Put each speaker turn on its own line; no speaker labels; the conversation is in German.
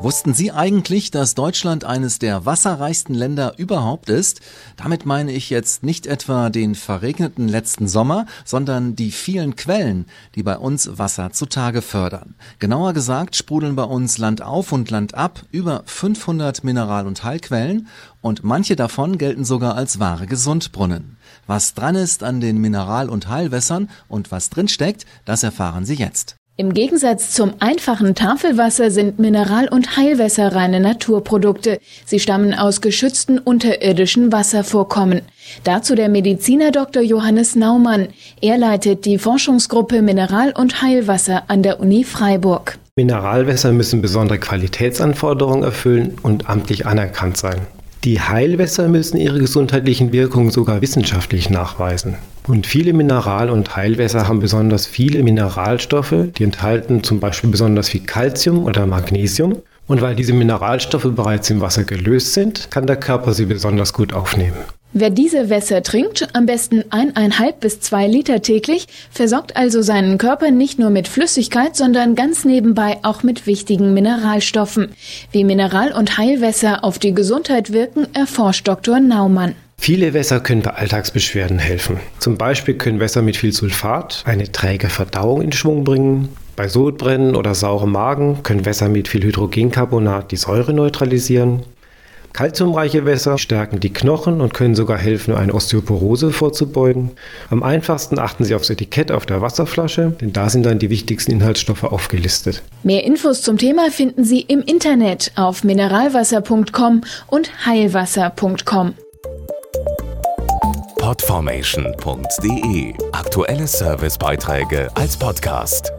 Wussten Sie eigentlich, dass Deutschland eines der wasserreichsten Länder überhaupt ist? Damit meine ich jetzt nicht etwa den verregneten letzten Sommer, sondern die vielen Quellen, die bei uns Wasser zutage fördern. Genauer gesagt sprudeln bei uns Land auf und Land ab über 500 Mineral- und Heilquellen und manche davon gelten sogar als wahre Gesundbrunnen. Was dran ist an den Mineral- und Heilwässern und was drinsteckt, das erfahren Sie jetzt.
Im Gegensatz zum einfachen Tafelwasser sind Mineral- und Heilwässer reine Naturprodukte. Sie stammen aus geschützten unterirdischen Wasservorkommen. Dazu der Mediziner Dr. Johannes Naumann. Er leitet die Forschungsgruppe Mineral- und Heilwasser an der Uni Freiburg.
Mineralwässer müssen besondere Qualitätsanforderungen erfüllen und amtlich anerkannt sein. Die Heilwässer müssen ihre gesundheitlichen Wirkungen sogar wissenschaftlich nachweisen. Und viele Mineral- und Heilwässer haben besonders viele Mineralstoffe, die enthalten zum Beispiel besonders viel Calcium oder Magnesium. Und weil diese Mineralstoffe bereits im Wasser gelöst sind, kann der Körper sie besonders gut aufnehmen.
Wer diese Wässer trinkt, am besten eineinhalb bis zwei Liter täglich, versorgt also seinen Körper nicht nur mit Flüssigkeit, sondern ganz nebenbei auch mit wichtigen Mineralstoffen. Wie Mineral- und Heilwässer auf die Gesundheit wirken, erforscht Dr. Naumann.
Viele Wässer können bei Alltagsbeschwerden helfen. Zum Beispiel können Wässer mit viel Sulfat eine träge Verdauung in Schwung bringen. Bei Sodbrennen oder saurem Magen können Wässer mit viel Hydrogencarbonat die Säure neutralisieren. Kalziumreiche Wässer stärken die Knochen und können sogar helfen, eine Osteoporose vorzubeugen. Am einfachsten achten Sie aufs Etikett auf der Wasserflasche, denn da sind dann die wichtigsten Inhaltsstoffe aufgelistet.
Mehr Infos zum Thema finden Sie im Internet auf mineralwasser.com und heilwasser.com.
Podformation.de Aktuelle Servicebeiträge als Podcast.